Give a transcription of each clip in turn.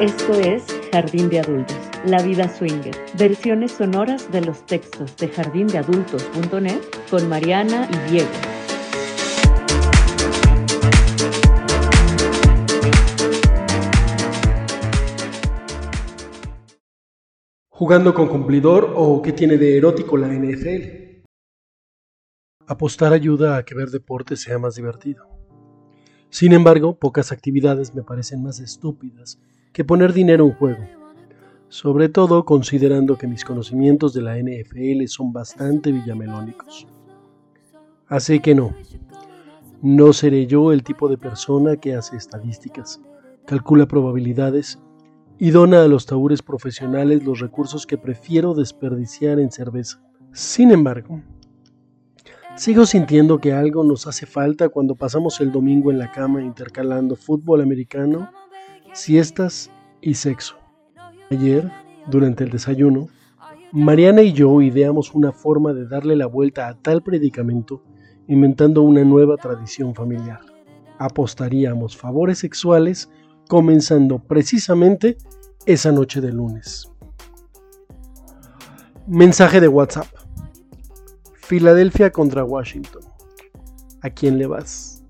Esto es Jardín de Adultos, La Vida Swinger, versiones sonoras de los textos de jardindeadultos.net con Mariana y Diego. ¿Jugando con cumplidor o qué tiene de erótico la NFL? Apostar ayuda a que ver deporte sea más divertido. Sin embargo, pocas actividades me parecen más estúpidas que poner dinero en juego, sobre todo considerando que mis conocimientos de la NFL son bastante villamelónicos. Así que no, no seré yo el tipo de persona que hace estadísticas, calcula probabilidades y dona a los tabúres profesionales los recursos que prefiero desperdiciar en cerveza. Sin embargo, sigo sintiendo que algo nos hace falta cuando pasamos el domingo en la cama intercalando fútbol americano, siestas y sexo. Ayer, durante el desayuno, Mariana y yo ideamos una forma de darle la vuelta a tal predicamento inventando una nueva tradición familiar. Apostaríamos favores sexuales comenzando precisamente esa noche de lunes. Mensaje de WhatsApp. Filadelfia contra Washington. ¿A quién le vas?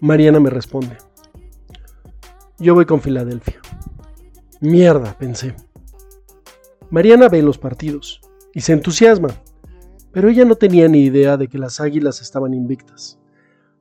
Mariana me responde. Yo voy con Filadelfia. Mierda, pensé. Mariana ve los partidos y se entusiasma, pero ella no tenía ni idea de que las águilas estaban invictas.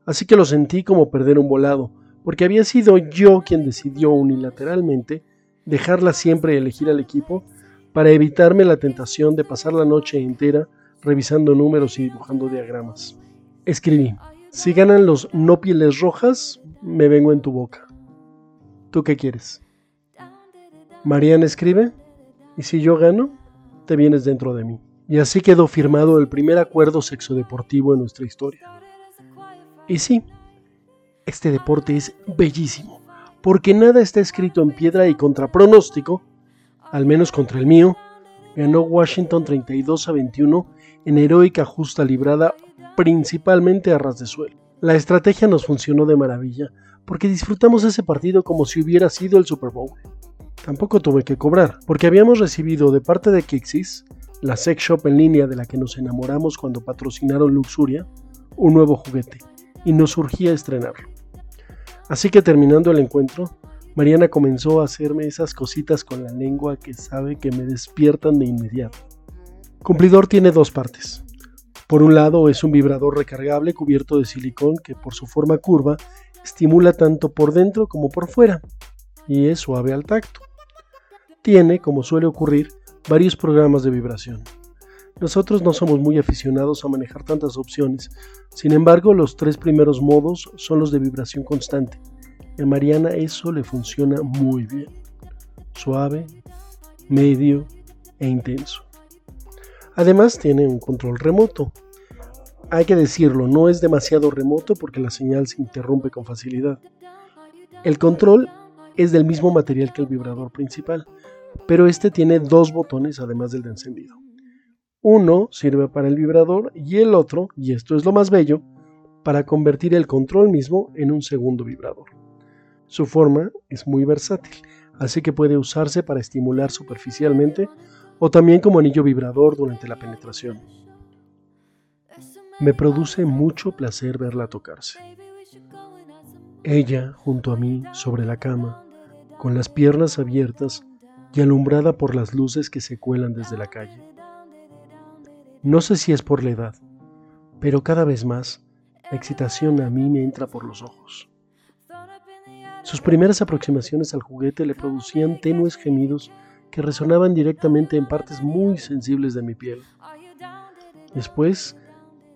Así que lo sentí como perder un volado, porque había sido yo quien decidió unilateralmente dejarla siempre elegir al equipo para evitarme la tentación de pasar la noche entera revisando números y dibujando diagramas. Escribí, si ganan los no pieles rojas, me vengo en tu boca. ¿Tú qué quieres? Mariana escribe, y si yo gano, te vienes dentro de mí. Y así quedó firmado el primer acuerdo sexodeportivo en nuestra historia. Y sí, este deporte es bellísimo, porque nada está escrito en piedra y contra pronóstico, al menos contra el mío, ganó Washington 32 a 21 en heroica justa librada principalmente a ras de suelo. La estrategia nos funcionó de maravilla, porque disfrutamos ese partido como si hubiera sido el Super Bowl. Tampoco tuve que cobrar, porque habíamos recibido de parte de Kixis, la sex shop en línea de la que nos enamoramos cuando patrocinaron Luxuria, un nuevo juguete, y nos surgía estrenarlo. Así que terminando el encuentro, Mariana comenzó a hacerme esas cositas con la lengua que sabe que me despiertan de inmediato. Cumplidor tiene dos partes. Por un lado es un vibrador recargable cubierto de silicón que por su forma curva estimula tanto por dentro como por fuera y es suave al tacto. Tiene, como suele ocurrir, varios programas de vibración. Nosotros no somos muy aficionados a manejar tantas opciones, sin embargo los tres primeros modos son los de vibración constante. En Mariana eso le funciona muy bien. Suave, medio e intenso. Además tiene un control remoto. Hay que decirlo, no es demasiado remoto porque la señal se interrumpe con facilidad. El control es del mismo material que el vibrador principal, pero este tiene dos botones además del de encendido. Uno sirve para el vibrador y el otro, y esto es lo más bello, para convertir el control mismo en un segundo vibrador. Su forma es muy versátil, así que puede usarse para estimular superficialmente o también como anillo vibrador durante la penetración. Me produce mucho placer verla tocarse. Ella, junto a mí, sobre la cama, con las piernas abiertas y alumbrada por las luces que se cuelan desde la calle. No sé si es por la edad, pero cada vez más la excitación a mí me entra por los ojos. Sus primeras aproximaciones al juguete le producían tenues gemidos que resonaban directamente en partes muy sensibles de mi piel. Después,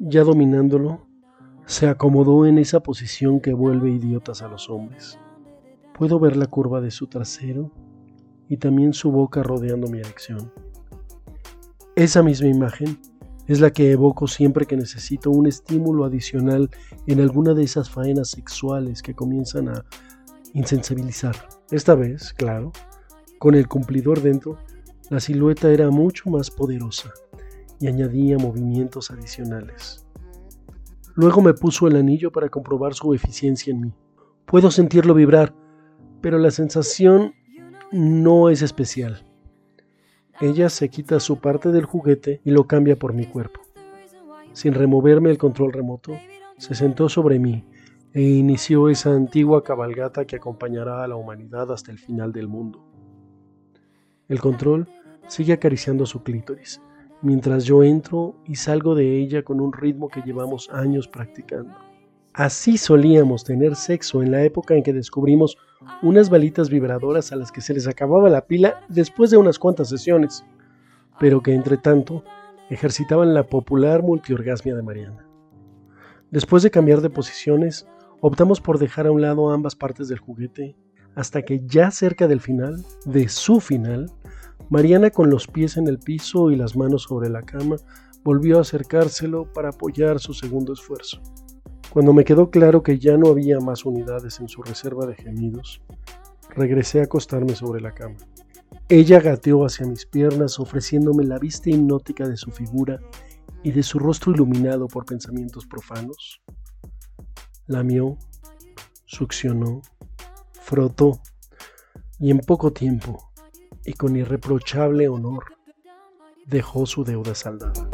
ya dominándolo, se acomodó en esa posición que vuelve idiotas a los hombres. Puedo ver la curva de su trasero y también su boca rodeando mi erección. Esa misma imagen es la que evoco siempre que necesito un estímulo adicional en alguna de esas faenas sexuales que comienzan a insensibilizar. Esta vez, claro, con el cumplidor dentro, la silueta era mucho más poderosa y añadía movimientos adicionales. Luego me puso el anillo para comprobar su eficiencia en mí. Puedo sentirlo vibrar, pero la sensación no es especial. Ella se quita su parte del juguete y lo cambia por mi cuerpo. Sin removerme el control remoto, se sentó sobre mí e inició esa antigua cabalgata que acompañará a la humanidad hasta el final del mundo. El control sigue acariciando su clítoris, mientras yo entro y salgo de ella con un ritmo que llevamos años practicando. Así solíamos tener sexo en la época en que descubrimos unas balitas vibradoras a las que se les acababa la pila después de unas cuantas sesiones, pero que entre tanto ejercitaban la popular multiorgasmia de Mariana. Después de cambiar de posiciones, optamos por dejar a un lado ambas partes del juguete hasta que ya cerca del final, de su final, Mariana con los pies en el piso y las manos sobre la cama volvió a acercárselo para apoyar su segundo esfuerzo. Cuando me quedó claro que ya no había más unidades en su reserva de gemidos, regresé a acostarme sobre la cama. Ella gateó hacia mis piernas ofreciéndome la vista hipnótica de su figura y de su rostro iluminado por pensamientos profanos. Lamió, succionó, frotó y en poco tiempo y con irreprochable honor dejó su deuda saldada.